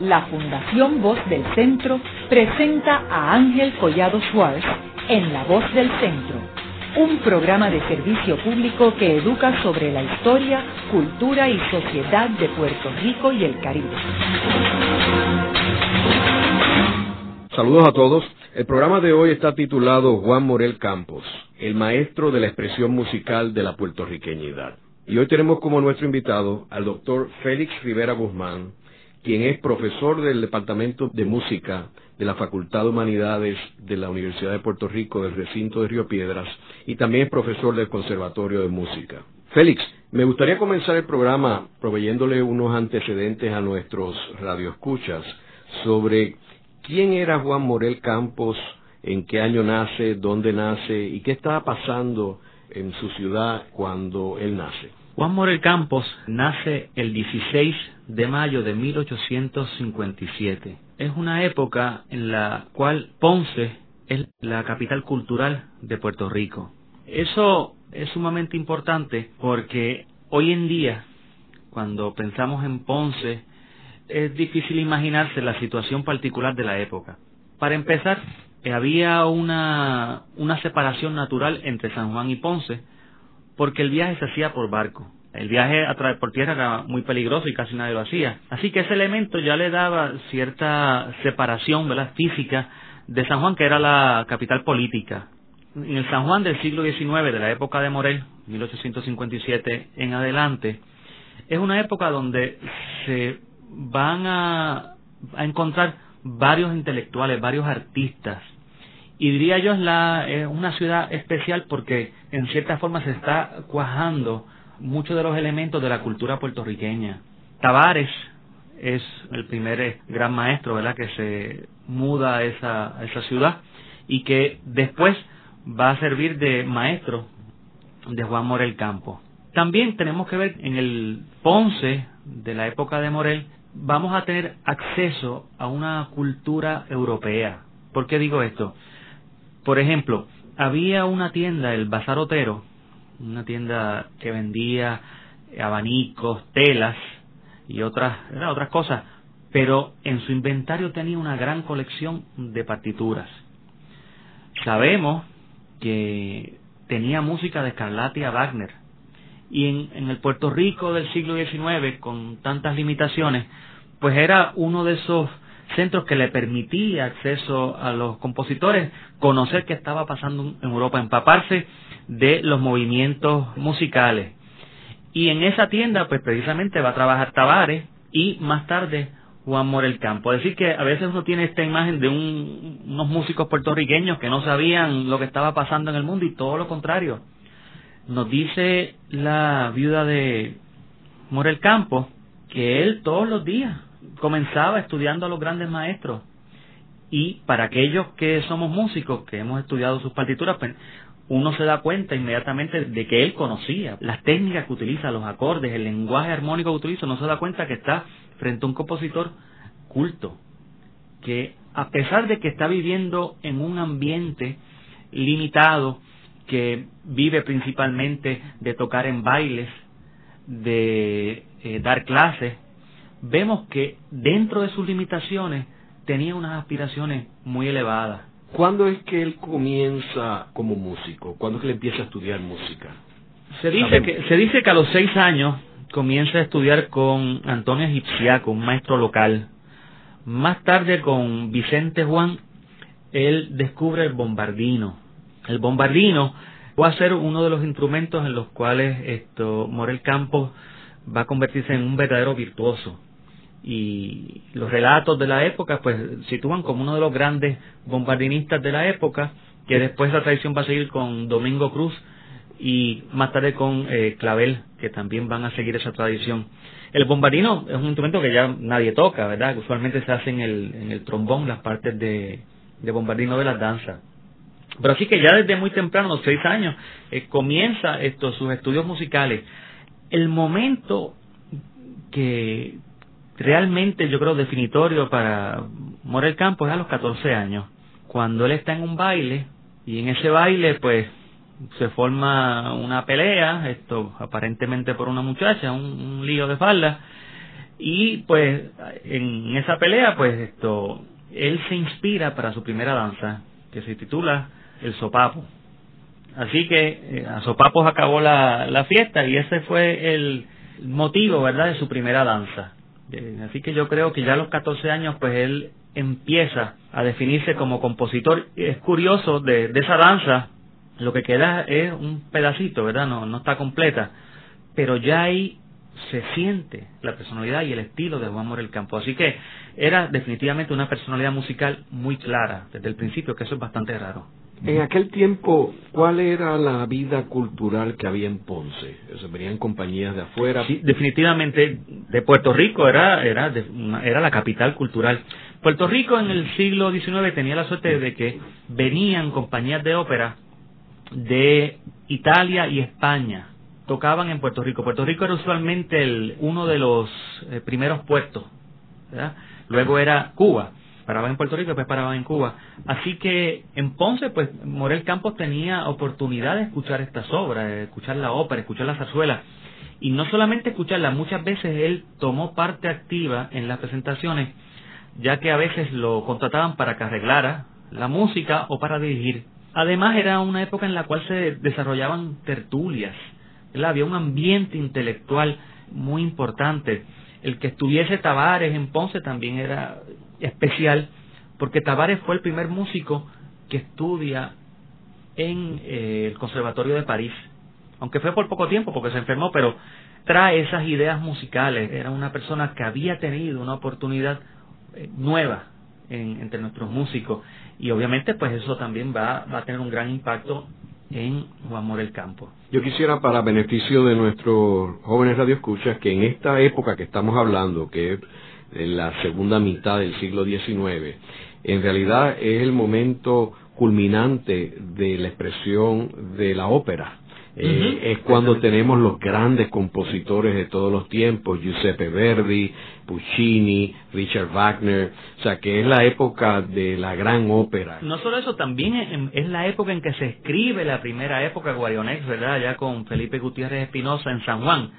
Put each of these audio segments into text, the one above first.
la Fundación Voz del Centro presenta a Ángel Collado Schwartz en La Voz del Centro, un programa de servicio público que educa sobre la historia, cultura y sociedad de Puerto Rico y el Caribe. Saludos a todos. El programa de hoy está titulado Juan Morel Campos, el maestro de la expresión musical de la puertorriqueñidad. Y hoy tenemos como nuestro invitado al doctor Félix Rivera Guzmán, quien es profesor del Departamento de Música de la Facultad de Humanidades de la Universidad de Puerto Rico del recinto de Río Piedras y también es profesor del Conservatorio de Música. Félix, me gustaría comenzar el programa proveyéndole unos antecedentes a nuestros radioescuchas sobre quién era Juan Morel Campos, en qué año nace, dónde nace y qué estaba pasando en su ciudad cuando él nace. Juan Morel Campos nace el 16 de mayo de 1857. Es una época en la cual Ponce es la capital cultural de Puerto Rico. Eso es sumamente importante porque hoy en día, cuando pensamos en Ponce, es difícil imaginarse la situación particular de la época. Para empezar, había una, una separación natural entre San Juan y Ponce, porque el viaje se hacía por barco. El viaje a través por tierra era muy peligroso y casi nadie lo hacía. Así que ese elemento ya le daba cierta separación ¿verdad? física de San Juan, que era la capital política. En el San Juan del siglo XIX, de la época de Morel, 1857 en adelante, es una época donde se van a, a encontrar varios intelectuales, varios artistas, y diría yo es, la, una ciudad especial porque en cierta forma se está cuajando muchos de los elementos de la cultura puertorriqueña. Tavares es el primer gran maestro ¿verdad? que se muda a esa, a esa ciudad y que después va a servir de maestro de Juan Morel Campo. También tenemos que ver en el Ponce de la época de Morel, vamos a tener acceso a una cultura europea. ¿Por qué digo esto? Por ejemplo, había una tienda, el Bazar Otero, una tienda que vendía abanicos, telas y otras, otras cosas, pero en su inventario tenía una gran colección de partituras. Sabemos que tenía música de Scarlatti Wagner y en, en el Puerto Rico del siglo XIX, con tantas limitaciones, pues era uno de esos centros que le permitía acceso a los compositores, conocer qué estaba pasando en Europa, empaparse de los movimientos musicales. Y en esa tienda, pues precisamente va a trabajar Tavares y más tarde Juan Morel Campo. Decir, que a veces uno tiene esta imagen de unos músicos puertorriqueños que no sabían lo que estaba pasando en el mundo y todo lo contrario. Nos dice la viuda de Morel Campo que él todos los días comenzaba estudiando a los grandes maestros. Y para aquellos que somos músicos, que hemos estudiado sus partituras, pues, uno se da cuenta inmediatamente de que él conocía las técnicas que utiliza, los acordes, el lenguaje armónico que utiliza, no se da cuenta que está frente a un compositor culto, que a pesar de que está viviendo en un ambiente limitado, que vive principalmente de tocar en bailes, de eh, dar clases, vemos que dentro de sus limitaciones tenía unas aspiraciones muy elevadas. ¿Cuándo es que él comienza como músico? ¿Cuándo es que él empieza a estudiar música? Se dice, que, se dice que a los seis años comienza a estudiar con Antonio Egipciaco, un maestro local. Más tarde con Vicente Juan, él descubre el bombardino. El bombardino va a ser uno de los instrumentos en los cuales esto Morel Campos va a convertirse en un verdadero virtuoso y los relatos de la época pues sitúan como uno de los grandes bombardinistas de la época que después la tradición va a seguir con Domingo Cruz y más tarde con eh, Clavel que también van a seguir esa tradición. El bombardino es un instrumento que ya nadie toca verdad usualmente se hace en el, el trombón las partes de, de bombardino de las danzas pero así que ya desde muy temprano, los seis años, eh, comienza estos sus estudios musicales. El momento que realmente yo creo definitorio para Morel Campos es a los 14 años, cuando él está en un baile y en ese baile pues se forma una pelea, esto aparentemente por una muchacha, un, lío de falda, Y pues en esa pelea, pues esto, él se inspira para su primera danza, que se titula El Sopapo. Así que eh, a Sopapos acabó la, la fiesta y ese fue el motivo, ¿verdad?, de su primera danza. Eh, así que yo creo que ya a los 14 años, pues él empieza a definirse como compositor. Es curioso de, esa danza, lo que queda es un pedacito, ¿verdad? No, no está completa, pero ya ahí se siente la personalidad y el estilo de Juan Morel Campo. Así que era definitivamente una personalidad musical muy clara desde el principio, que eso es bastante raro. En aquel tiempo, ¿cuál era la vida cultural que había en Ponce? ¿Se venían compañías de afuera? Sí, definitivamente de Puerto Rico era, era, era la capital cultural. Puerto Rico en el siglo XIX tenía la suerte de que venían compañías de ópera de Italia y España tocaban en Puerto Rico. Puerto Rico era usualmente el, uno de los eh, primeros puertos. Luego era Cuba. Paraban en Puerto Rico y después paraban en Cuba. Así que en Ponce, pues Morel Campos tenía oportunidad de escuchar estas obras, de escuchar la ópera, escuchar la zarzuela. Y no solamente escucharla, muchas veces él tomó parte activa en las presentaciones, ya que a veces lo contrataban para que arreglara la música o para dirigir. Además era una época en la cual se desarrollaban tertulias, había un ambiente intelectual muy importante. El que estuviese Tavares en Ponce también era especial, porque Tavares fue el primer músico que estudia en eh, el Conservatorio de París, aunque fue por poco tiempo porque se enfermó, pero trae esas ideas musicales. Era una persona que había tenido una oportunidad eh, nueva entre nuestros músicos y obviamente pues eso también va, va a tener un gran impacto en Juan Morel Campo. Yo quisiera, para beneficio de nuestros jóvenes radioescuchas, que en esta época que estamos hablando, que es la segunda mitad del siglo XIX, en realidad es el momento culminante de la expresión de la ópera. Eh, es cuando tenemos los grandes compositores de todos los tiempos, Giuseppe Verdi, Puccini, Richard Wagner, o sea que es la época de la gran ópera. No solo eso, también es, la época en que se escribe la primera época guarionex, ¿verdad? Ya con Felipe Gutiérrez Espinosa en San Juan.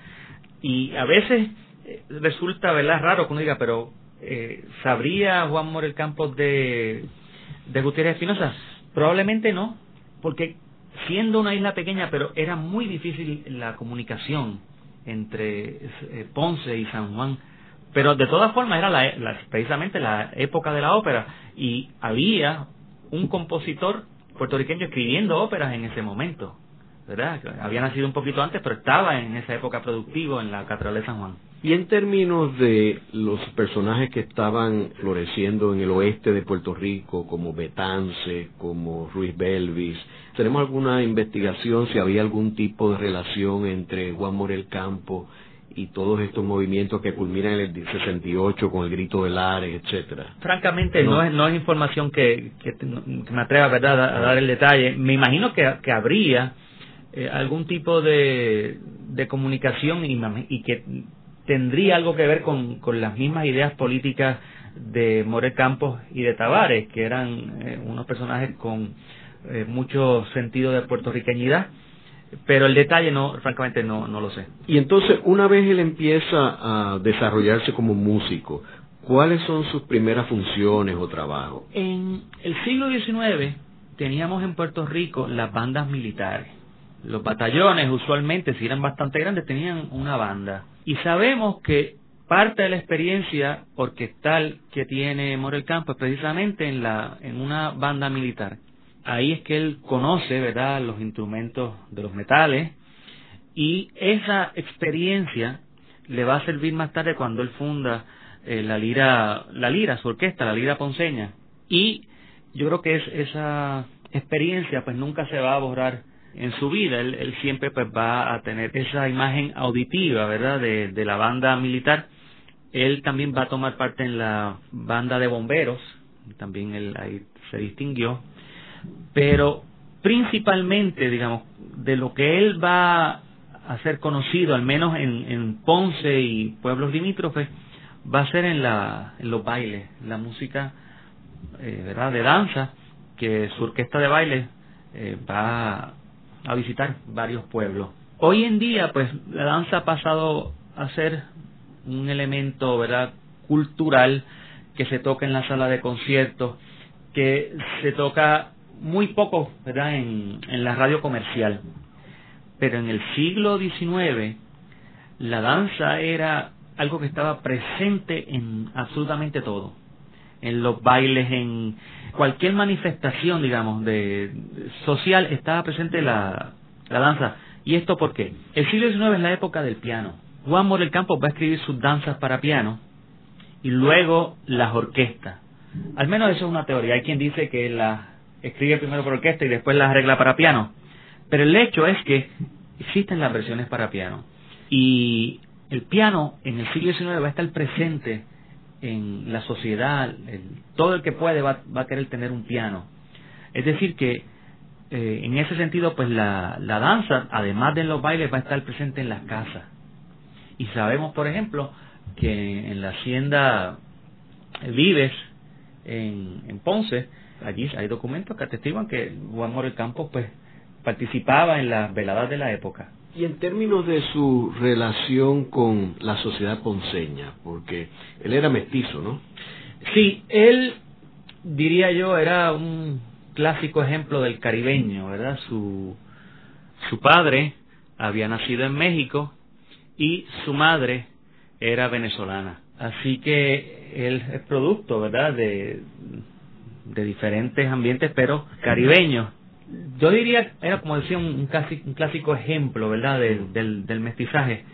Y a veces resulta, ¿verdad? Raro que uno diga, pero eh, ¿sabría Juan Morel Campos de, de Gutiérrez Espinosa? Probablemente no, porque siendo una isla pequeña, pero era muy difícil la comunicación entre eh, Ponce y San Juan. Pero de todas formas era la, precisamente la época de la ópera y había un compositor puertorriqueño escribiendo óperas en ese momento, ¿verdad? Había nacido un poquito antes, pero estaba en esa época productivo en la Catedral de San Juan. Y en términos de los personajes que estaban floreciendo en el oeste de Puerto Rico, como Betance, como Ruiz Belvis, ¿tenemos alguna investigación si había algún tipo de relación entre Juan Morel Campo y todos estos movimientos que culminan en el 68 con el grito de Lares, etcétera? Francamente, no, es, no es información que, que, me atreva ¿verdad? A, dar el detalle. Me imagino que, que habría eh, algún tipo de, de comunicación y, y que tendría algo que ver con, con las mismas ideas políticas de More Campos y de Tavares, que eran eh, unos personajes con eh, mucho sentido de puertorriqueñidad, pero el detalle no, francamente no, no lo sé. Y entonces, una vez él empieza a desarrollarse como músico, ¿cuáles son sus primeras funciones o trabajos? En el siglo XIX teníamos en Puerto Rico las bandas militares. Los batallones usualmente, si eran bastante grandes, tenían una banda. Y sabemos que parte de la experiencia orquestal que tiene Morel Campo es precisamente en, la, en una banda militar. Ahí es que él conoce, ¿verdad?, los instrumentos de los metales y esa experiencia le va a servir más tarde cuando él funda eh, la lira, la lira, su orquesta, la lira ponceña. Y yo creo que es, esa experiencia pues nunca se va a borrar en su vida. Él, siempre pues va a tener esa imagen auditiva, ¿verdad?, de, la banda militar. Él también va a tomar parte en la banda de bomberos, también él ahí se distinguió, pero principalmente, digamos, de lo que él va a ser conocido, al menos en, en Ponce y pueblos limítrofes, va a ser en, la, en los bailes, la música, eh, ¿verdad?, de danza, que su orquesta de baile eh, va a visitar varios pueblos. Hoy en día, pues la danza ha pasado a ser un elemento, ¿verdad?, cultural que se toca en la sala de conciertos, que se toca muy poco, ¿verdad?, en, la radio comercial. Pero en el siglo XIX, la danza era algo que estaba presente en absolutamente todo. En los bailes, en cualquier manifestación, digamos, de, social, estaba presente la, la danza. ¿Y esto por qué? El siglo XIX es la época del piano. Juan Morel Campos va a escribir sus danzas para piano y luego las orquestas. Al menos eso es una teoría. Hay quien dice que las escribe primero por orquesta y después las arregla para piano. Pero el hecho es que existen las versiones para piano. Y el piano en el siglo XIX va a estar presente en la sociedad. todo el que puede va, va, a querer tener un piano. Es decir, que eh, en ese sentido, pues la, la danza, además de los bailes, va a estar presente en las casas. Y sabemos, por ejemplo, que en la hacienda Vives, en, en Ponce, allí hay documentos que atestiguan que Juan Morel Campos pues participaba en las veladas de la época. Y en términos de su relación con la sociedad ponceña, porque él era mestizo, ¿no? Sí, él, diría yo, era un clásico ejemplo del caribeño, ¿verdad? Su, su padre había nacido en México y su madre era venezolana. Así que él es producto, ¿verdad?, de, de diferentes ambientes, pero caribeños. Yo diría, era como decía, un, clásico, un clásico ejemplo, ¿verdad?, del, del mestizaje.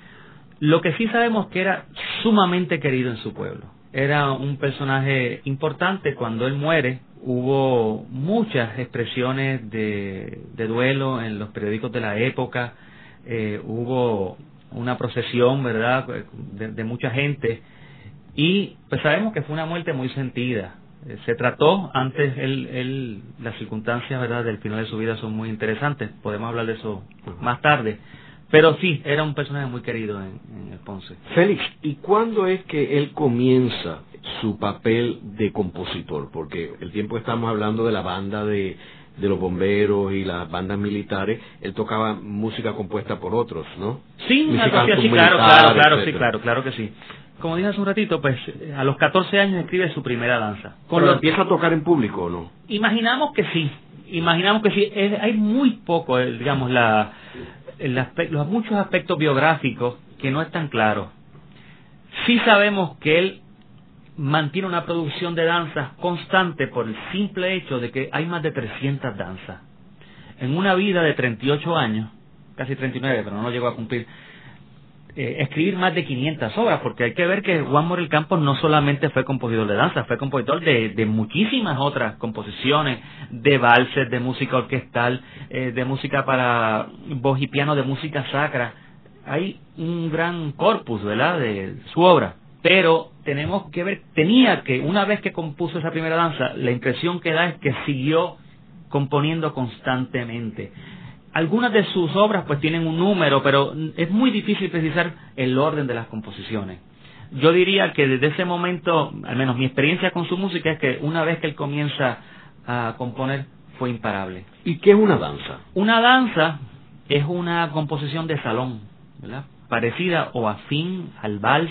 Lo que sí sabemos que era sumamente querido en su pueblo. Era un personaje importante. Cuando él muere, hubo muchas expresiones de, de duelo en los periódicos de la época. Eh, hubo una procesión, ¿verdad?, de, mucha gente. Y pues sabemos que fue una muerte muy sentida. Eh, se trató antes, él, las circunstancias, ¿verdad?, del final de su vida son muy interesantes. Podemos hablar de eso más tarde. Pero sí, era un personaje muy querido en, en el Ponce. Félix, ¿y cuándo es que él comienza su papel de compositor? Porque el tiempo estamos hablando de la banda de de los bomberos y las bandas militares, él tocaba música compuesta por otros, ¿no? Sí, sí, claro, claro, claro, sí, claro, claro que sí. Como dije hace un ratito, pues a los 14 años escribe su primera danza. Con lo empieza a tocar en público o no? Imaginamos que sí, imaginamos que sí. hay muy poco, eh, digamos, la, los muchos aspectos biográficos que no están claros. Sí sabemos que él mantiene una producción de danzas constante por el simple hecho de que hay más de 300 danzas. En una vida de 38 años, casi 39, pero no llegó a cumplir, eh, escribir más de 500 obras, porque hay que ver que Juan Morel Campos no solamente fue compositor de danza, fue compositor de, de muchísimas otras composiciones, de valses, de música orquestal, eh, de música para voz y piano, de música sacra. Hay un gran corpus, ¿verdad?, de su obra pero tenemos que ver, tenía que, una vez que compuso esa primera danza, la impresión que da es que siguió componiendo constantemente. Algunas de sus obras pues tienen un número, pero es muy difícil precisar el orden de las composiciones. Yo diría que desde ese momento, al menos mi experiencia con su música es que una vez que él comienza a componer fue imparable. ¿Y qué es una danza? Una danza es una composición de salón, ¿verdad? parecida o afín al vals,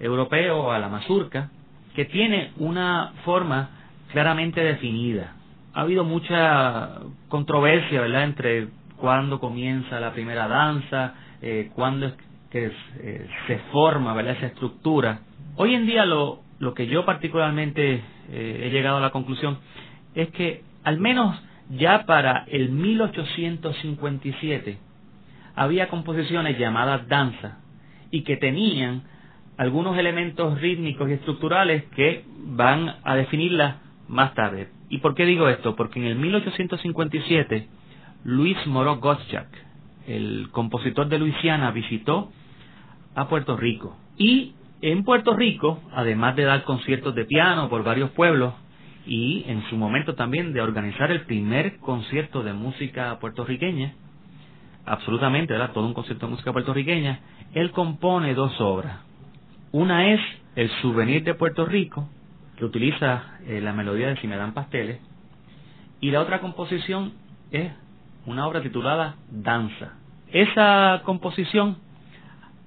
europeo a la mazurca, que tiene una forma claramente definida. Ha habido mucha controversia, ¿verdad?, entre cuándo comienza la primera danza, eh, cuándo es que eh, se forma, ¿verdad?, esa estructura. Hoy en día lo, lo que yo particularmente eh, he llegado a la conclusión es que al menos ya para el 1857 había composiciones llamadas danza y que tenían algunos elementos rítmicos y estructurales que van a definirla más tarde. ¿Y por qué digo esto? Porque en el 1857 Luis Moró Gottschalk, el compositor de Luisiana, visitó a Puerto Rico. Y en Puerto Rico, además de dar conciertos de piano por varios pueblos, y en su momento también de organizar el primer concierto de música puertorriqueña, absolutamente, era todo un concierto de música puertorriqueña, él compone dos obras. Una es el souvenir de Puerto Rico, que utiliza eh, la melodía de Si me dan pasteles, y la otra composición es una obra titulada Danza. Esa composición,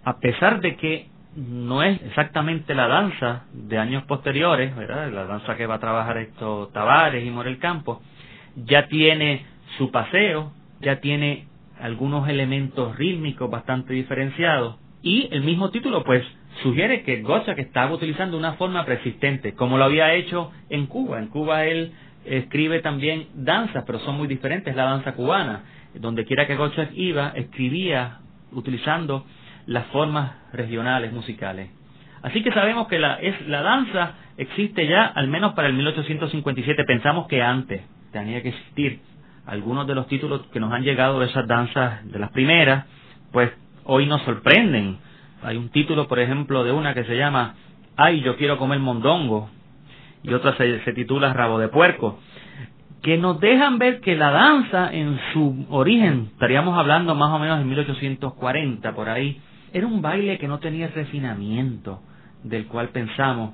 a pesar de que no es exactamente la danza de años posteriores. La danza que va a trabajar esto Tavares y Morel Campos, ya tiene su paseo, ya tiene algunos elementos rítmicos bastante diferenciados y el mismo título pues sugiere que que estaba utilizando una forma persistente, como lo había hecho en Cuba. En Cuba él escribe también danzas, pero son muy diferentes, la danza cubana. Donde quiera que Gottschalk iba, escribía utilizando las formas regionales musicales. Así que sabemos que la, es, la danza existe ya al menos para el 1857. Pensamos que antes tenía que existir. Algunos de los títulos que nos han llegado de esas danzas, de las primeras, pues hoy nos sorprenden. Hay un título, por ejemplo, de una que se llama Ay, yo quiero comer mondongo, y otra se, titula Rabo de puerco, que nos dejan ver que la danza en su origen, estaríamos hablando más o menos en 1840, por ahí, era un baile que no tenía refinamiento del cual pensamos,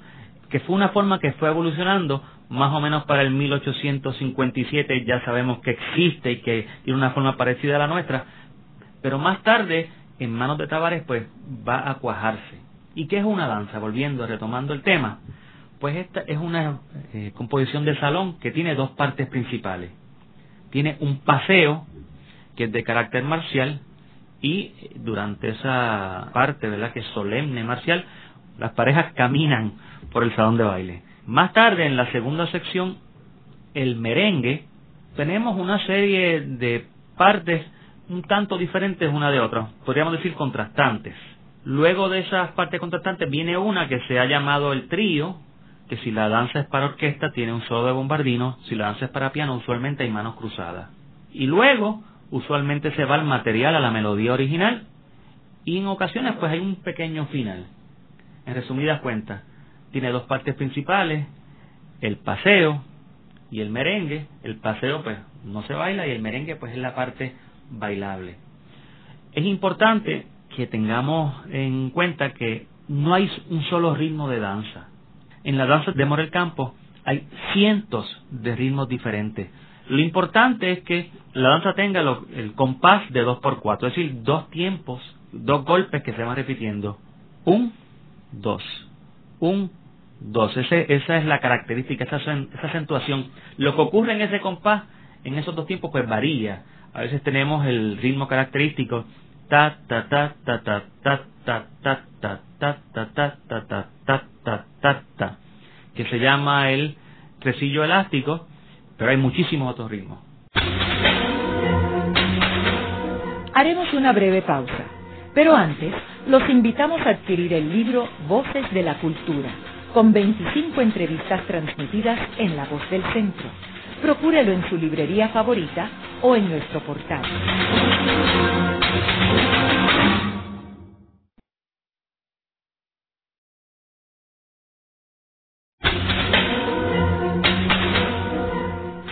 que fue una forma que fue evolucionando más o menos para el 1857 ya sabemos que existe y que tiene una forma parecida a la nuestra, pero más tarde en manos de Tavares pues va a cuajarse. ¿Y qué es una danza? Volviendo, retomando el tema, pues esta es una eh, composición de salón que tiene dos partes principales. Tiene un paseo que es de carácter marcial y durante esa parte, ¿verdad?, que es solemne marcial, las parejas caminan por el salón de baile. Más tarde, en la segunda sección, el merengue, tenemos una serie de partes un tanto diferentes una de otra, podríamos decir contrastantes. Luego de esas partes contrastantes viene una que se ha llamado el trío, que si la danza es para orquesta tiene un solo de bombardino, si la danza es para piano usualmente hay manos cruzadas. Y luego usualmente se va al material, a la melodía original, y en ocasiones pues hay un pequeño final. En resumidas cuentas, tiene dos partes principales, el paseo y el merengue. El paseo pues no se baila y el merengue pues es la parte bailable. Es importante que tengamos en cuenta que no hay un solo ritmo de danza. En la danza de Morel Campos hay cientos de ritmos diferentes. Lo importante es que la danza tenga el compás de 2x4, es decir, dos tiempos, dos golpes que se van repitiendo. Un, dos, un, dos. esa es la característica, esa, esa acentuación. Lo que ocurre en ese compás, en esos dos tiempos, pues varía. A veces tenemos el ritmo característico ta ta ta ta ta ta ta ta ta ta ta ta ta ta ta ta ta que se llama el tresillo elástico, pero hay muchísimos otros ritmos. Haremos una breve pausa, pero antes los invitamos a adquirir el libro Voces de la Cultura con 25 entrevistas transmitidas en La Voz del Centro. Procúrelo en su librería favorita o en nuestro portal.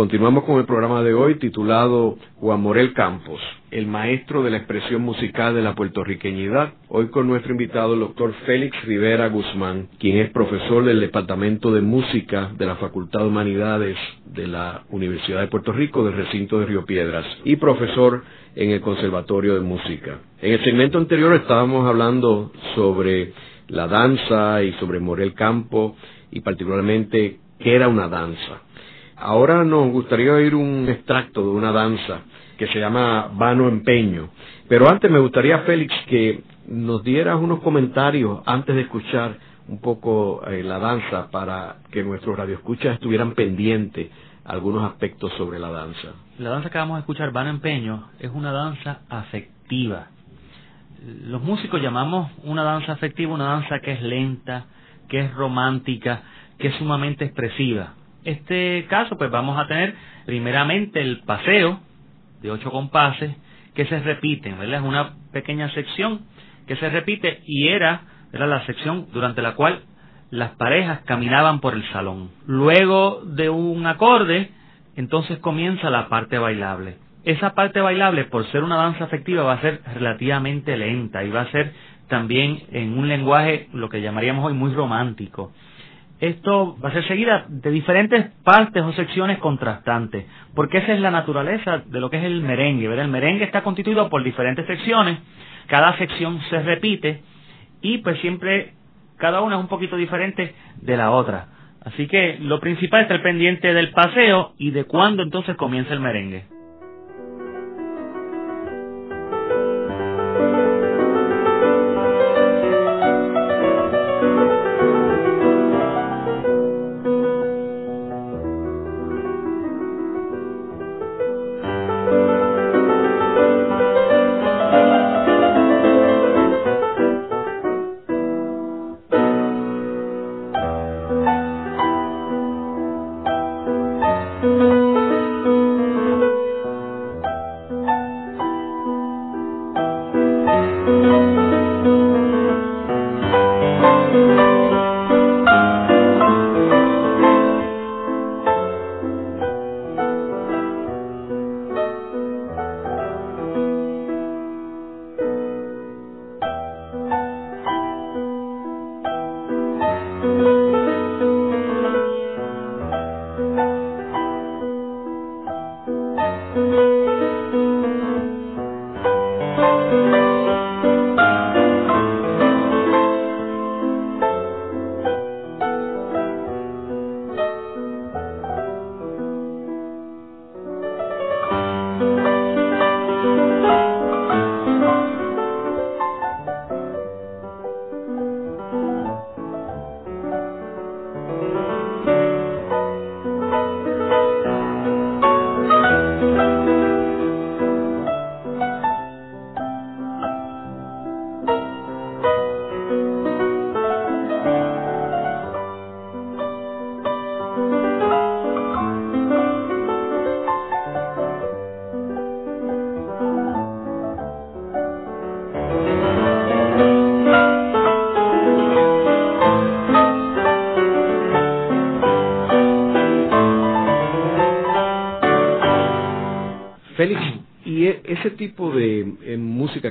Continuamos con el programa de hoy titulado Juan Morel Campos, el maestro de la expresión musical de la puertorriqueñidad. Hoy con nuestro invitado, el doctor Félix Rivera Guzmán, quien es profesor del Departamento de Música de la Facultad de Humanidades de la Universidad de Puerto Rico del recinto de Río Piedras y profesor en el Conservatorio de Música. En el segmento anterior estábamos hablando sobre la danza y sobre Morel Campo y particularmente qué era una danza. Ahora nos gustaría oír un extracto de una danza que se llama Vano Empeño. Pero antes me gustaría, Félix, que nos dieras unos comentarios antes de escuchar un poco eh, la danza para que nuestros radioescuchas estuvieran pendientes algunos aspectos sobre la danza. La danza que vamos a escuchar, Vano Empeño, es una danza afectiva. Los músicos llamamos una danza afectiva una danza que es lenta, que es romántica, que es sumamente expresiva este caso, pues vamos a tener primeramente el paseo de ocho compases que se repiten, ¿verdad? Es una pequeña sección que se repite y era, era la sección durante la cual las parejas caminaban por el salón. Luego de un acorde, entonces comienza la parte bailable. Esa parte bailable, por ser una danza afectiva, va a ser relativamente lenta y va a ser también en un lenguaje, lo que llamaríamos hoy, muy romántico. Esto va a ser seguida de diferentes partes o secciones contrastantes, porque esa es la naturaleza de lo que es el merengue. El merengue está constituido por diferentes secciones, cada sección se repite y pues siempre cada una es un poquito diferente de la otra. Así que lo principal es estar pendiente del paseo y de cuándo entonces comienza el merengue.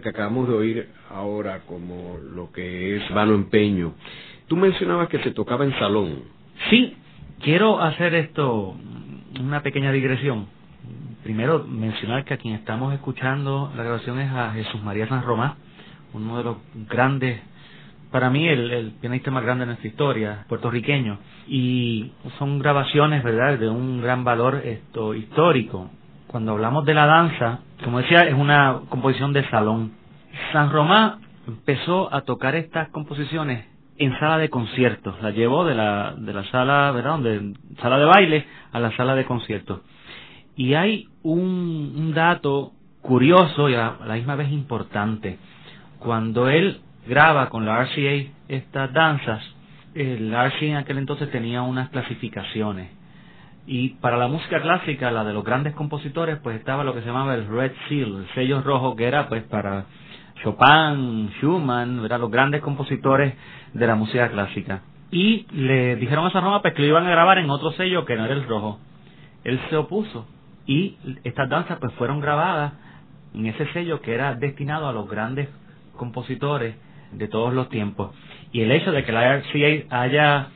Acabamos de oír ahora, como lo que es vano empeño, tú mencionabas que se tocaba en salón. Sí, quiero hacer esto, una pequeña digresión. Primero, mencionar que a quien estamos escuchando la grabación es a Jesús María San Román, uno de los grandes para mí el, el, pianista más grande de nuestra historia, puertorriqueño, y son grabaciones, ¿verdad?, de un gran valor esto histórico cuando hablamos de la danza, como decía, es una composición de salón. San Román empezó a tocar estas composiciones en sala de conciertos, la llevó de la, de la sala, ¿verdad? De sala de baile a la sala de conciertos. Y hay un, dato curioso y a la misma vez importante. Cuando él graba con la RCA estas danzas, el RCA en aquel entonces tenía unas clasificaciones y para la música clásica, la de los grandes compositores, pues estaba lo que se llamaba el Red Seal, el sello rojo, que era pues para Chopin, Schumann, ¿verdad? los grandes compositores de la música clásica. Y le dijeron a San pues, que lo iban a grabar en otro sello que no era el rojo. Él se opuso y estas danzas pues fueron grabadas en ese sello que era destinado a los grandes compositores de todos los tiempos. Y el hecho de que la RCA haya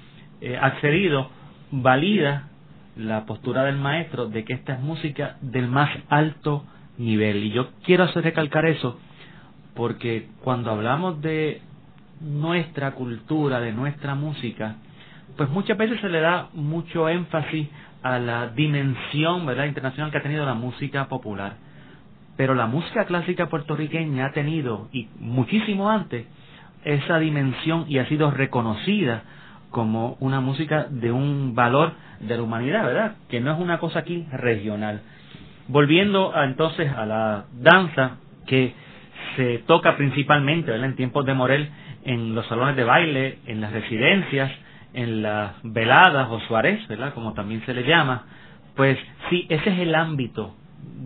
eh, accedido valida la postura del maestro de que esta es música del más alto nivel. Y yo quiero hacer recalcar eso porque cuando hablamos de nuestra cultura, de nuestra música, pues muchas veces se le da mucho énfasis a la dimensión ¿verdad? internacional que ha tenido la música popular. Pero la música clásica puertorriqueña ha tenido, y muchísimo antes, esa dimensión y ha sido reconocida como una música de un valor de la humanidad, ¿verdad? Que no es una cosa aquí regional. Volviendo entonces a la danza que se toca principalmente ¿verdad? en tiempos de Morel en los salones de baile, en las residencias, en las veladas o suárez, ¿verdad? Como también se le llama, pues sí, ese es el ámbito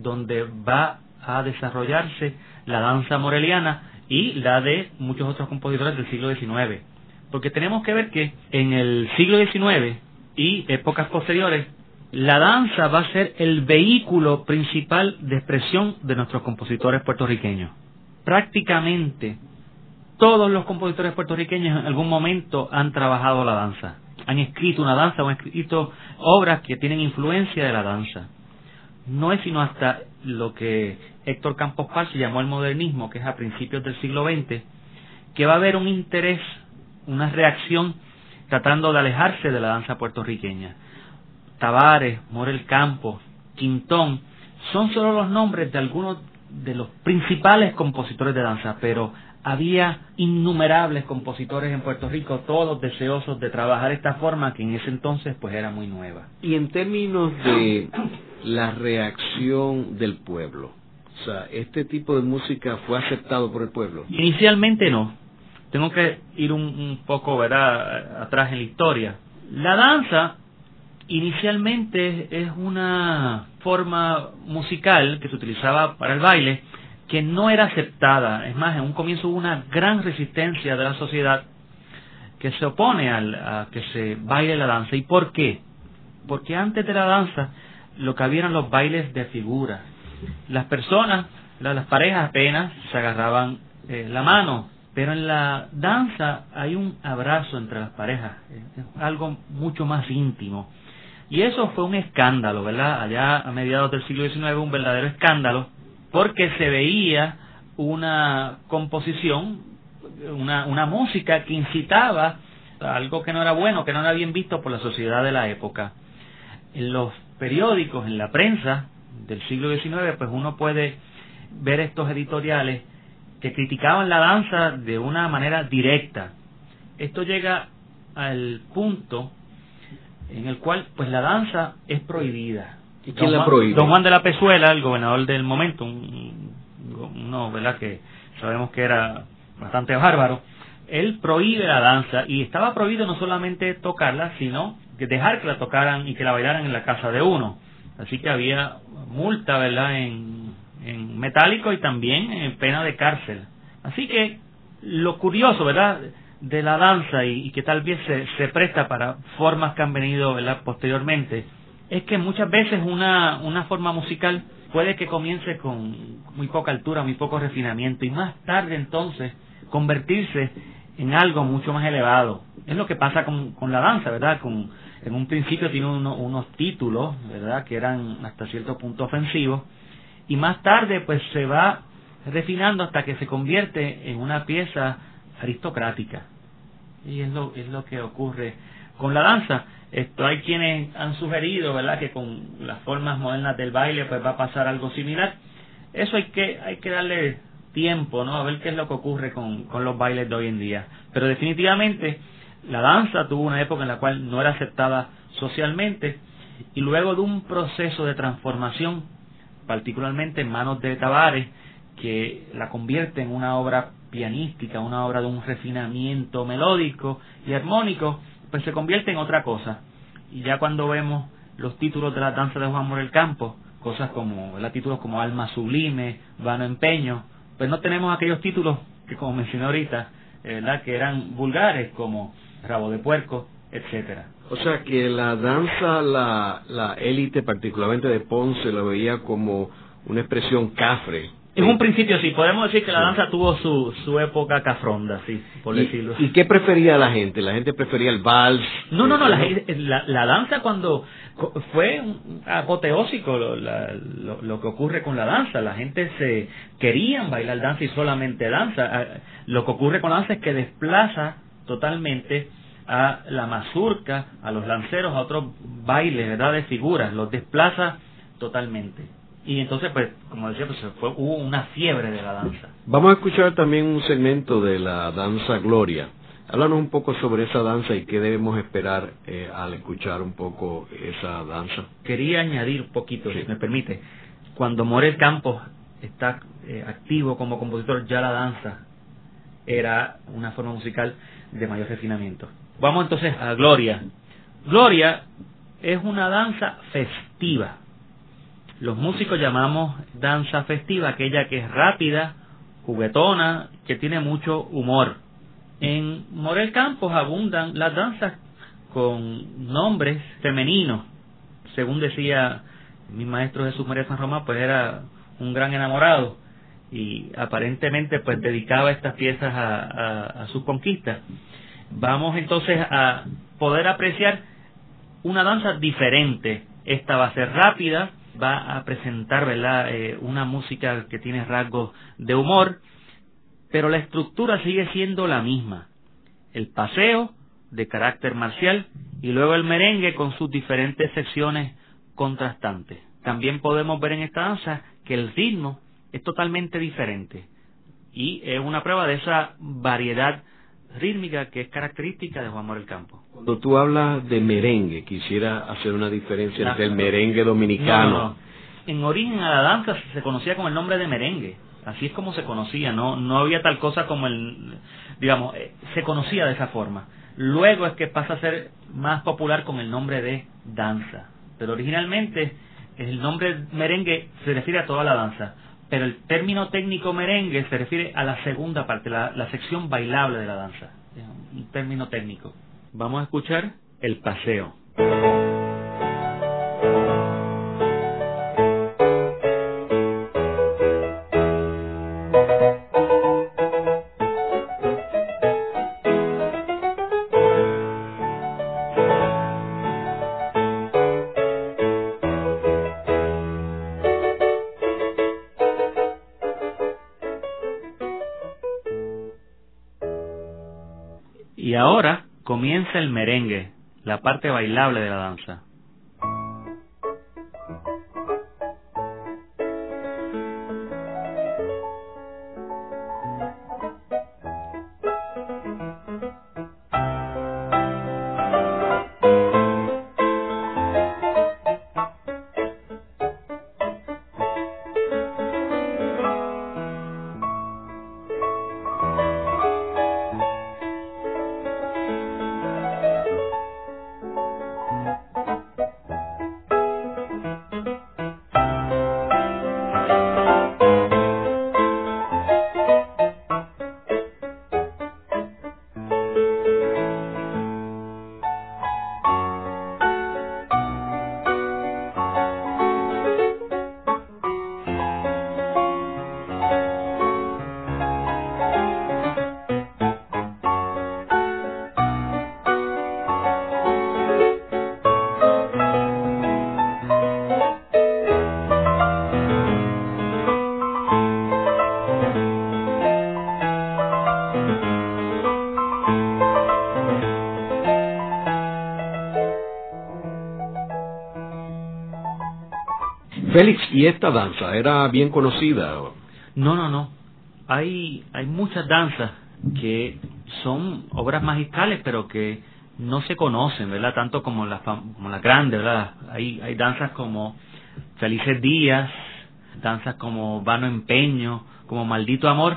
donde va a desarrollarse la danza moreliana y la de muchos otros compositores del siglo XIX porque tenemos que ver que en el siglo XIX y épocas posteriores, la danza va a ser el vehículo principal de expresión de nuestros compositores puertorriqueños. Prácticamente todos los compositores puertorriqueños en algún momento han trabajado la danza, han escrito una danza han escrito obras que tienen influencia de la danza. No es sino hasta lo que Héctor Campos Paz llamó el modernismo, que es a principios del siglo XX, que va a haber un interés, una reacción tratando de alejarse de la danza puertorriqueña. Tavares, Morel Campos, Quintón, son solo los nombres de algunos de los principales compositores de danza, pero había innumerables compositores en Puerto Rico, todos deseosos de trabajar esta forma que en ese entonces pues era muy nueva. Y en términos de la reacción del pueblo, o sea, este tipo de música fue aceptado por el pueblo. Inicialmente no. Tengo que ir un, un poco, ¿verdad?, atrás en la historia. La danza inicialmente es una forma musical que se utilizaba para el baile que no era aceptada. Es más, en un comienzo hubo una gran resistencia de la sociedad que se opone al, a que se baile la danza. ¿Y por qué? Porque antes de la danza lo que había eran los bailes de figura. Las personas, las parejas apenas se agarraban eh, la mano, pero en la danza hay un abrazo entre las parejas, es algo mucho más íntimo. Y eso fue un escándalo, ¿verdad? Allá a mediados del siglo XIX, un verdadero escándalo, porque se veía una composición, una, una música que incitaba a algo que no era bueno, que no era bien visto por la sociedad de la época. En los periódicos, en la prensa del siglo XIX, pues uno puede ver estos editoriales que criticaban la danza de una manera directa. Esto llega al punto en el cual pues la danza es prohibida. ¿Y quién la prohíbe? Don Juan de la Pezuela, el gobernador del momento, un, uno, ¿verdad? que sabemos que era bastante bárbaro, él prohíbe la danza y estaba prohibido no solamente tocarla, sino dejar que la tocaran y que la bailaran en la casa de uno. Así que había multa, ¿verdad?, en, en metálico y también en pena de cárcel. Así que lo curioso, ¿verdad?, de la danza y, que tal vez se, se, presta para formas que han venido ¿verdad? posteriormente, es que muchas veces una, una forma musical puede que comience con muy poca altura, muy poco refinamiento y más tarde entonces convertirse en algo mucho más elevado. Es lo que pasa con, con la danza, ¿verdad? Con, en un principio tiene unos títulos, ¿verdad? Que eran hasta cierto punto ofensivos y más tarde pues se va refinando hasta que se convierte en una pieza aristocrática. Y es lo, es lo que ocurre con la danza. Esto hay quienes han sugerido, ¿verdad?, que con las formas modernas del baile pues va a pasar algo similar. Eso hay que hay que darle tiempo, ¿no? A ver qué es lo que ocurre con, con los bailes de hoy en día. Pero definitivamente la danza tuvo una época en la cual no era aceptada socialmente y luego de un proceso de transformación, particularmente en manos de Tavares, que la convierte en una obra pianística, una obra de un refinamiento melódico y armónico, pues se convierte en otra cosa. Y ya cuando vemos los títulos de la danza de Juan Morel Campos, cosas como, ¿verdad? títulos como Alma Sublime, Vano Empeño, pues no tenemos aquellos títulos que como mencioné ahorita, ¿verdad? que eran vulgares como Rabo de Puerco, etcétera. O sea que la danza, la, la élite particularmente de Ponce lo veía como una expresión cafre, en un principio sí, podemos decir que la danza tuvo su, su época cafronda, sí, por decirlo. ¿Y qué prefería la gente? ¿La gente prefería el vals? No, no, no, la, la, la danza cuando fue apoteósico lo, lo, lo, que ocurre con la danza. La gente se querían bailar danza y solamente danza. Ah, lo que ocurre con la danza es que desplaza totalmente a la mazurca, a los lanceros, a otros bailes, ¿verdad? De figuras, los desplaza totalmente. Y entonces, pues, como decía, pues fue, hubo una fiebre de la danza. Vamos a escuchar también un segmento de la danza Gloria. Háblanos un poco sobre esa danza y qué debemos esperar eh, al escuchar un poco esa danza. Quería añadir un poquito, si me permite. Cuando Morel Campos está eh, activo como compositor, ya la danza era una forma musical de mayor refinamiento. Vamos entonces a Gloria. Gloria es una danza festiva los músicos llamamos danza festiva, aquella que es rápida, juguetona, que tiene mucho humor. En Morel Campos abundan las danzas con nombres femeninos. Según decía mi maestro Jesús María San Román, pues era un gran enamorado y aparentemente pues dedicaba estas piezas a, sus conquistas. Vamos entonces a poder apreciar una danza diferente. Esta va a ser rápida, va a presentar ¿verdad? Eh, una música que tiene rasgos de humor, pero la estructura sigue siendo la misma. El paseo de carácter marcial y luego el merengue con sus diferentes secciones contrastantes. También podemos ver en esta danza que el ritmo es totalmente diferente y es una prueba de esa variedad rítmica que es característica de Juan Morel Campo. Cuando tú hablas de merengue, quisiera hacer una diferencia entre el merengue dominicano. En origen a la danza se conocía con el nombre de merengue, así es como se conocía, no no había tal cosa como el, digamos, eh, se conocía de esa forma. Luego es que pasa a ser más popular con el nombre de danza, pero originalmente el nombre merengue se refiere a toda la danza pero el término técnico merengue se refiere a la segunda parte, la, la sección bailable de la danza. Es un término técnico. Vamos a escuchar el paseo. Comienza el merengue, la parte bailable de la danza. ¿Y esta danza era bien conocida? No, no, no. Hay, hay muchas danzas que son obras magistrales, pero que no se conocen, ¿verdad? Tanto como las, como las grandes, ¿verdad? Hay, hay danzas como Felices Días, danzas como Vano Empeño, como Maldito Amor,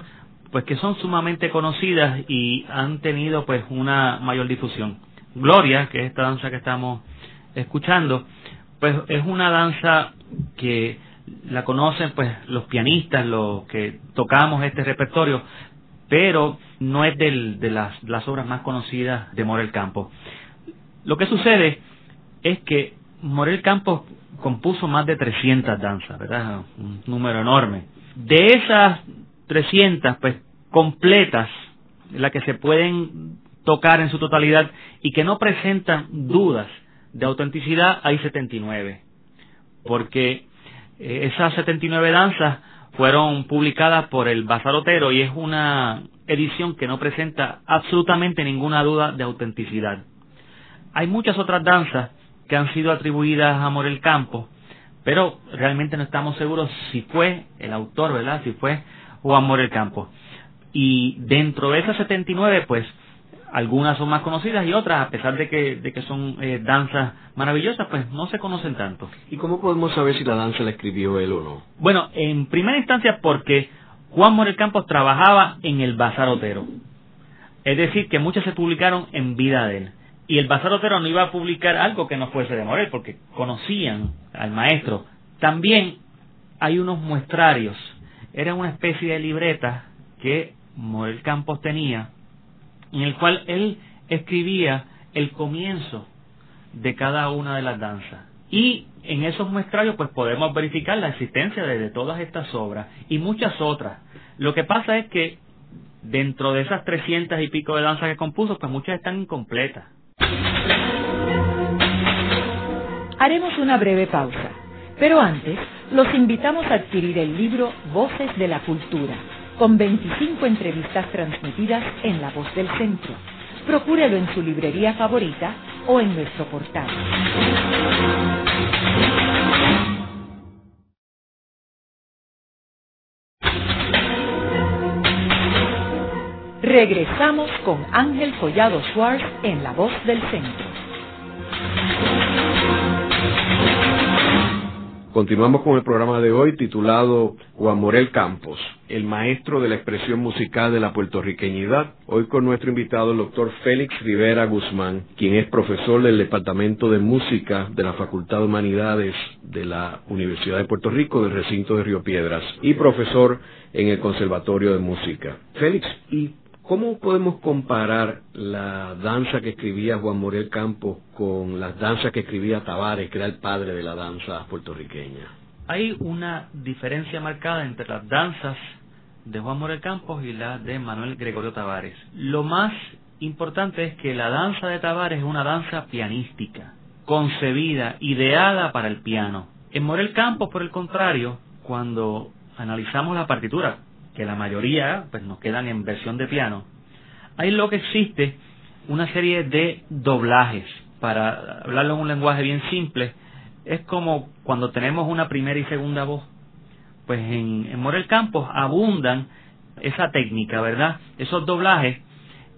pues que son sumamente conocidas y han tenido pues una mayor difusión. Gloria, que es esta danza que estamos escuchando, pues es una danza que la conocen pues los pianistas, los que tocamos este repertorio, pero no es de las, obras más conocidas de Morel Campos. Lo que sucede es que Morel Campos compuso más de 300 danzas, ¿verdad? Un número enorme. De esas 300, pues completas, las que se pueden tocar en su totalidad y que no presentan dudas de autenticidad hay 79, porque esas 79 danzas fueron publicadas por el Bazarotero y es una edición que no presenta absolutamente ninguna duda de autenticidad. Hay muchas otras danzas que han sido atribuidas a Morel Campo, pero realmente no estamos seguros si fue el autor, ¿verdad? Si fue Juan Morel Campo. Y dentro de esas 79, pues algunas son más conocidas y otras, a pesar de que, de que son eh, danzas maravillosas, pues no se conocen tanto. ¿Y cómo podemos saber si la danza la escribió él o no? Bueno, en primera instancia porque Juan Morel Campos trabajaba en el Bazar Otero. Es decir, que muchas se publicaron en vida de él. Y el Bazar Otero no iba a publicar algo que no fuese de Morel, porque conocían al maestro. También hay unos muestrarios. Era una especie de libreta que Morel Campos tenía en el cual él escribía el comienzo de cada una de las danzas. Y en esos muestrarios pues podemos verificar la existencia de, todas estas obras y muchas otras. Lo que pasa es que dentro de esas trescientas y pico de danzas que compuso, pues muchas están incompletas. Haremos una breve pausa, pero antes los invitamos a adquirir el libro Voces de la Cultura, con 25 entrevistas transmitidas en La Voz del Centro. Procúrelo en su librería favorita o en nuestro portal. Regresamos con Ángel Collado Schwartz en La Voz del Centro. Continuamos con el programa de hoy titulado Juan Morel Campos, el maestro de la expresión musical de la puertorriqueñidad. Hoy con nuestro invitado el doctor Félix Rivera Guzmán, quien es profesor del Departamento de Música de la Facultad de Humanidades de la Universidad de Puerto Rico del recinto de Río Piedras y profesor en el Conservatorio de Música. Félix, ¿y ¿Cómo podemos comparar la danza que escribía Juan Morel Campos con las danzas que escribía Tavares, que era el padre de la danza puertorriqueña? Hay una diferencia marcada entre las danzas de Juan Morel Campos y las de Manuel Gregorio Tavares. Lo más importante es que la danza de Tavares es una danza pianística, concebida, ideada para el piano. En Morel Campos, por el contrario, cuando analizamos la partitura, que la mayoría pues nos quedan en versión de piano, hay lo que existe una serie de doblajes. Para hablarlo en un lenguaje bien simple, es como cuando tenemos una primera y segunda voz. Pues en, en Morel Campos abundan esa técnica, ¿verdad? Esos doblajes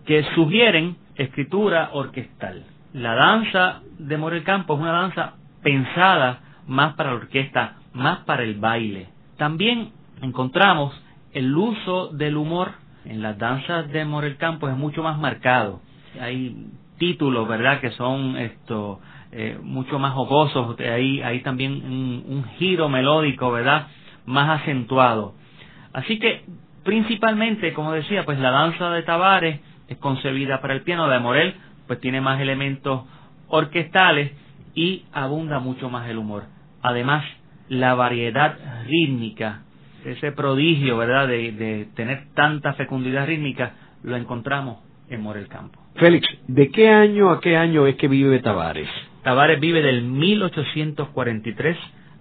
que sugieren escritura orquestal. La danza de Morel Campos es una danza pensada más para la orquesta, más para el baile. También encontramos el uso del humor en las danzas de Morel Campos es mucho más marcado. Hay títulos, ¿verdad?, que son esto eh, mucho más jocosos. Hay, hay también un, giro melódico, ¿verdad?, más acentuado. Así que, principalmente, como decía, pues la danza de Tavares es concebida para el piano, de Morel, pues tiene más elementos orquestales y abunda mucho más el humor. Además, la variedad rítmica ese prodigio, ¿verdad?, de, tener tanta fecundidad rítmica, lo encontramos en Morel Campo. Félix, ¿de qué año a qué año es que vive Tavares? Tavares vive del 1843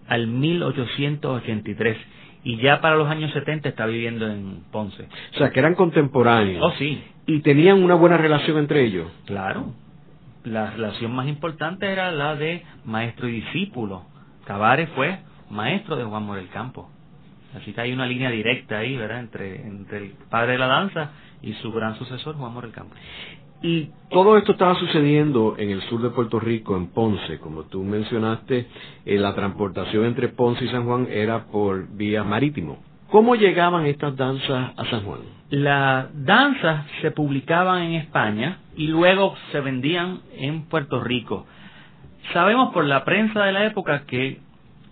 al 1883 y ya para los años 70 está viviendo en Ponce. O sea, que eran contemporáneos. Oh, sí. ¿Y tenían una buena relación entre ellos? Claro. La relación más importante era la de maestro y discípulo. Tavares fue maestro de Juan Morel Campo. Así que hay una línea directa ahí, ¿verdad?, entre, entre el padre de la danza y su gran sucesor, Juan Morel Campos. Y todo esto estaba sucediendo en el sur de Puerto Rico, en Ponce, como tú mencionaste, eh, la transportación entre Ponce y San Juan era por vía marítimo. ¿Cómo llegaban estas danzas a San Juan? Las danzas se publicaban en España y luego se vendían en Puerto Rico. Sabemos por la prensa de la época que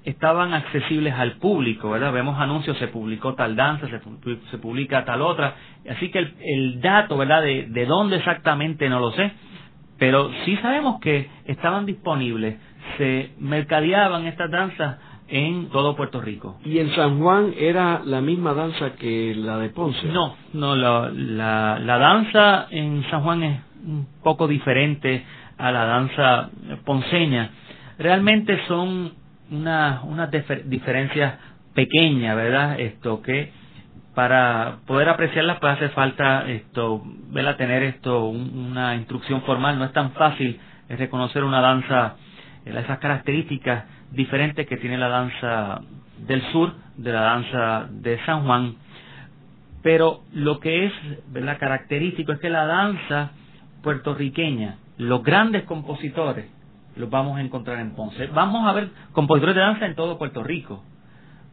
estaban accesibles al público, ¿verdad? Vemos anuncios, se publicó tal danza, se, publica tal otra, así que el, dato, ¿verdad? De, de, dónde exactamente no lo sé, pero sí sabemos que estaban disponibles, se mercadeaban estas danzas en todo Puerto Rico. ¿Y en San Juan era la misma danza que la de Ponce? No, no, la, la, la danza en San Juan es un poco diferente a la danza ponceña. Realmente son una, una diferencias pequeñas, ¿verdad? Esto que para poder apreciarlas puede hacer falta esto, ¿verdad? tener esto una instrucción formal, no es tan fácil reconocer una danza, eh, esas características diferentes que tiene la danza del sur de la danza de San Juan, pero lo que es ¿verdad? característico es que la danza puertorriqueña, los grandes compositores, los vamos a encontrar en Ponce. Vamos a ver compositores de danza en todo Puerto Rico,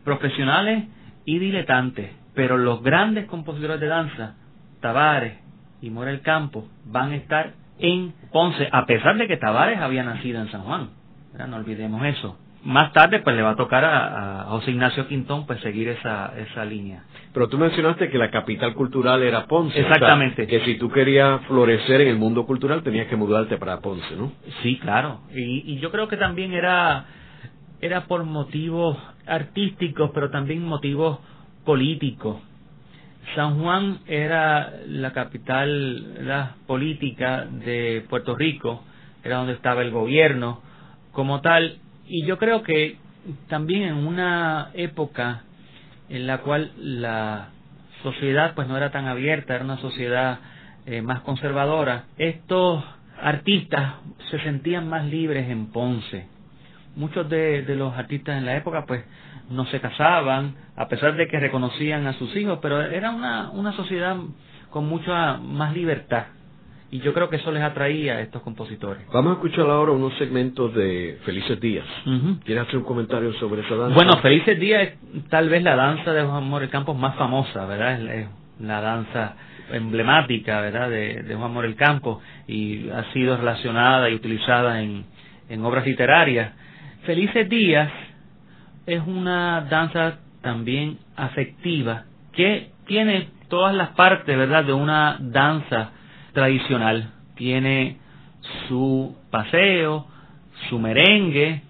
profesionales y diletantes, pero los grandes compositores de danza, Tavares y Morel Campo, van a estar en Ponce, a pesar de que Tavares había nacido en San Juan. No olvidemos eso. Más tarde pues le va a tocar a, José Ignacio Quintón pues seguir esa, esa línea. Pero tú mencionaste que la capital cultural era Ponce. Exactamente. que si tú querías florecer en el mundo cultural tenías que mudarte para Ponce, ¿no? Sí, claro. Y, y yo creo que también era, era por motivos artísticos, pero también motivos políticos. San Juan era la capital la política de Puerto Rico, era donde estaba el gobierno como tal, y yo creo que también en una época en la cual la sociedad pues no era tan abierta, era una sociedad eh, más conservadora, estos artistas se sentían más libres en Ponce. Muchos de, de los artistas en la época pues no se casaban, a pesar de que reconocían a sus hijos, pero era una, una sociedad con mucha más libertad. Y yo creo que eso les atraía a estos compositores. Vamos a escuchar ahora unos segmentos de Felices Días. ¿Quieres hacer un comentario sobre esa danza? Bueno, Felices Días es tal vez la danza de Juan Morel Campos más famosa, ¿verdad? Es la danza emblemática, ¿verdad?, de, de Juan Morel Campos y ha sido relacionada y utilizada en, en obras literarias. Felices Días es una danza también afectiva que tiene todas las partes, ¿verdad?, de una danza tradicional. Tiene su paseo, su merengue,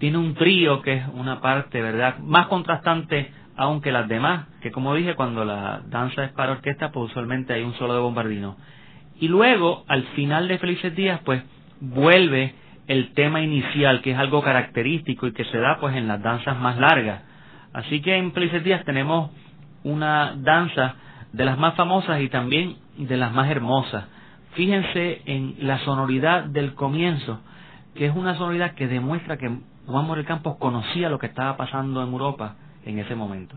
tiene un trío que es una parte, ¿verdad?, más contrastante aunque las demás, que como dije, cuando la danza es para orquesta, pues usualmente hay un solo de bombardino. Y luego, al final de Felices Días, pues vuelve el tema inicial, que es algo característico y que se da pues en las danzas más largas. Así que en Felices Días tenemos una danza de las más famosas y también de las más hermosas. Fíjense en la sonoridad del comienzo, que es una sonoridad que demuestra que Juan Morel Campos conocía lo que estaba pasando en Europa en ese momento.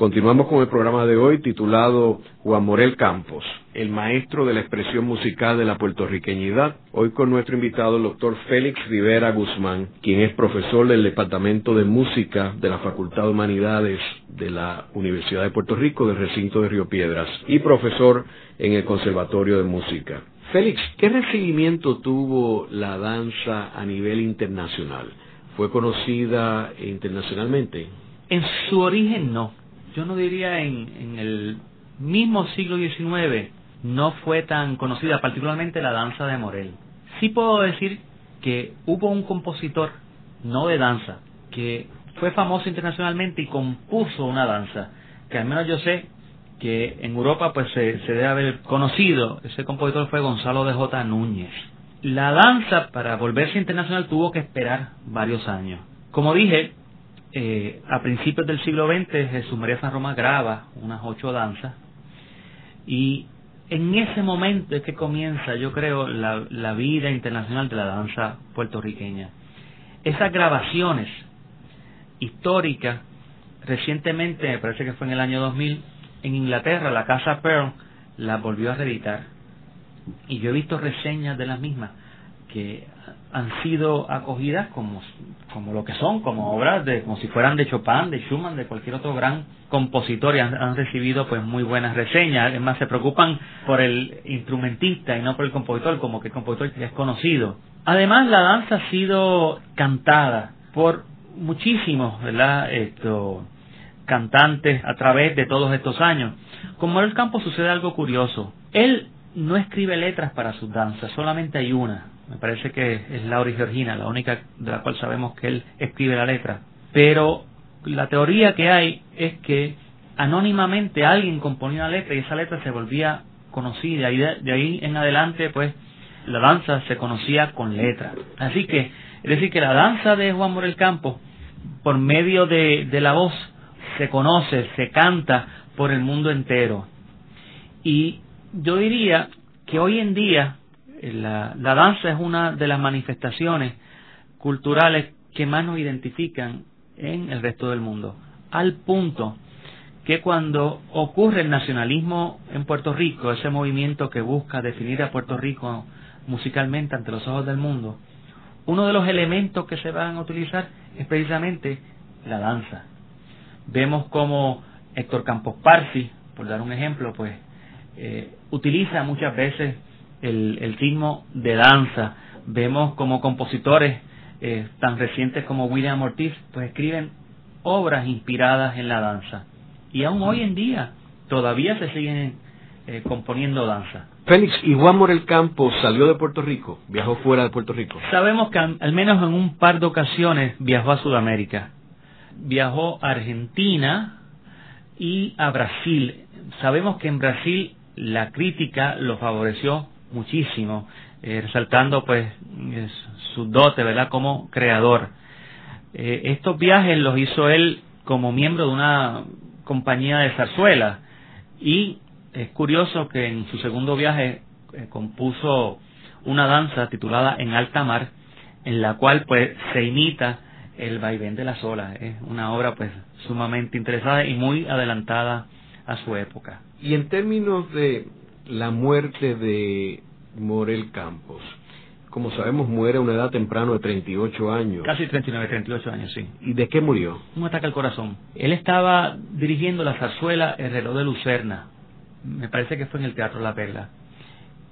Continuamos con el programa de hoy titulado Juan Morel Campos, el maestro de la expresión musical de la puertorriqueñidad. Hoy con nuestro invitado, el doctor Félix Rivera Guzmán, quien es profesor del Departamento de Música de la Facultad de Humanidades de la Universidad de Puerto Rico, del recinto de Río Piedras, y profesor en el Conservatorio de Música. Félix, ¿qué recibimiento tuvo la danza a nivel internacional? ¿Fue conocida internacionalmente? En su origen no yo no diría en, en el mismo siglo XIX no fue tan conocida, particularmente la danza de Morel. Sí puedo decir que hubo un compositor, no de danza, que fue famoso internacionalmente y compuso una danza, que al menos yo sé que en Europa pues se, se debe haber conocido. Ese compositor fue Gonzalo de J. Núñez. La danza, para volverse internacional, tuvo que esperar varios años. Como dije, eh, a principios del siglo XX Jesús María San Roma graba unas ocho danzas y en ese momento es que comienza, yo creo, la, vida internacional de la danza puertorriqueña. Esas grabaciones históricas, recientemente, me parece que fue en el año 2000, en Inglaterra, la Casa Pearl la volvió a reeditar. Y yo he visto reseñas de las mismas que han sido acogidas como, como lo que son, como obras de, como si fueran de Chopin, de Schumann, de cualquier otro gran compositor y han, recibido pues muy buenas reseñas. Además se preocupan por el instrumentista y no por el compositor, como que el compositor es conocido. Además la danza ha sido cantada por muchísimos. Esto, cantantes a través de todos estos años. Con el Campo sucede algo curioso. Él no escribe letras para sus danzas, solamente hay una, me parece que es Laura y Georgina, la única de la cual sabemos que él escribe la letra. Pero la teoría que hay es que anónimamente alguien componía la letra y esa letra se volvía conocida y de, ahí en adelante pues la danza se conocía con letra. Así que, es decir, que la danza de Juan Morel Campos, por medio de la voz, se conoce, se canta por el mundo entero. Y yo diría que hoy en día la, danza es una de las manifestaciones culturales que más nos identifican en el resto del mundo, al punto que cuando ocurre el nacionalismo en Puerto Rico, ese movimiento que busca definir a Puerto Rico musicalmente ante los ojos del mundo, uno de los elementos que se van a utilizar es precisamente la danza. Vemos como Héctor Campos Parsi, por dar un ejemplo, pues eh, utiliza muchas veces el, el ritmo de danza. Vemos como compositores eh, tan recientes como William Ortiz, pues escriben obras inspiradas en la danza. Y aún hoy en día todavía se siguen eh, componiendo danza. Félix, ¿y Juan Morel Campos salió de Puerto Rico? ¿Viajó fuera de Puerto Rico? Sabemos que al, menos en un par de ocasiones viajó a Sudamérica. Viajó a Argentina y a Brasil. Sabemos que en Brasil la crítica lo favoreció muchísimo, eh, resaltando pues su dote, ¿verdad?, como creador. Eh, estos viajes los hizo él como miembro de una compañía de zarzuela y es curioso que en su segundo viaje eh, compuso una danza titulada En alta mar, en la cual pues se imita el vaivén de las olas. Es una obra pues sumamente interesada y muy adelantada a su época. Y en términos de la muerte de Morel Campos. Como sabemos, muere a una edad temprana de 38 años. Casi 39, 38 años, sí. ¿Y de qué murió? Un ataque al corazón. Él estaba dirigiendo la zarzuela El reloj de Lucerna. Me parece que fue en el Teatro La Perla.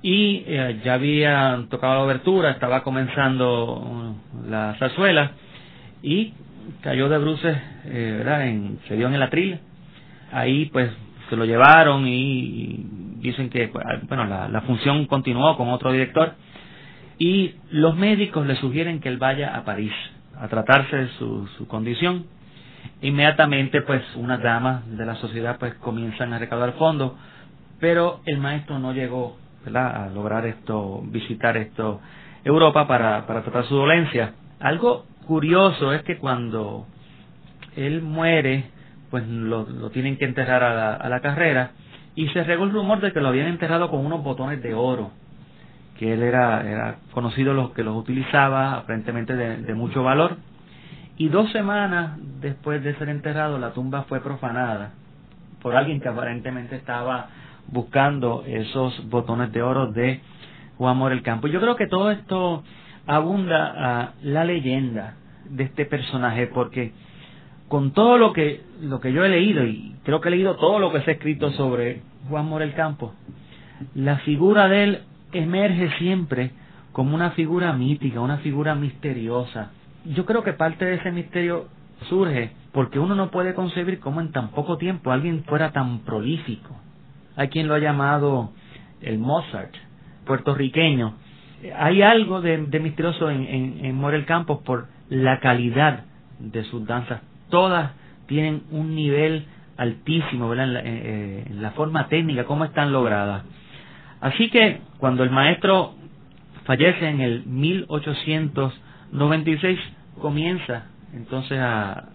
Y eh, ya había tocado la obertura, estaba comenzando uh, la zarzuela y cayó de bruces, eh, ¿verdad? En, se dio en el atril. Ahí pues se lo llevaron y dicen que pues, bueno la, función continuó con otro director y los médicos le sugieren que él vaya a París a tratarse de su, su condición Inmediatamente, pues, unas damas de la sociedad, pues, comienzan a recaudar fondos, pero el maestro no llegó, a lograr esto, visitar esto, Europa para, para tratar su dolencia. Algo curioso es que cuando él muere, pues lo, tienen que enterrar a la, a la carrera, y se regó el rumor de que lo habían enterrado con unos botones de oro que él era, era conocido los que los utilizaba, aparentemente de, mucho valor. Y dos semanas después de ser enterrado, la tumba fue profanada por alguien que aparentemente estaba buscando esos botones de oro de Juan Morel Campo. Yo creo que todo esto abunda a la leyenda de este personaje, porque con todo lo que, lo que yo he leído, y creo que he leído todo lo que se ha escrito sobre Juan Morel Campo, la figura de él emerge siempre como una figura mítica, una figura misteriosa. Yo creo que parte de ese misterio surge porque uno no puede concebir cómo en tan poco tiempo alguien fuera tan prolífico. Hay quien lo ha llamado el Mozart puertorriqueño. Hay algo de, misterioso en, en, Morel Campos por la calidad de sus danzas. Todas tienen un nivel altísimo ¿verdad? En, la, en la forma técnica, cómo están logradas. Así que cuando el maestro fallece en el 1896, comienza entonces a,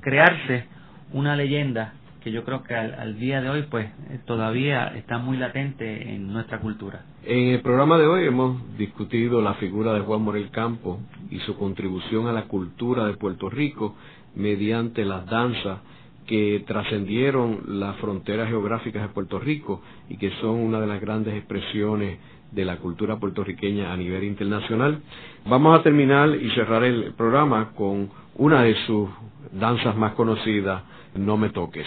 crearse una leyenda que yo creo que al, día de hoy pues todavía está muy latente en nuestra cultura. En el programa de hoy hemos discutido la figura de Juan Morel Campo y su contribución a la cultura de Puerto Rico mediante las danzas que trascendieron las fronteras geográficas de Puerto Rico y que son una de las grandes expresiones de la cultura puertorriqueña a nivel internacional. Vamos a terminar y cerrar el programa con una de sus danzas más conocidas, No me toques.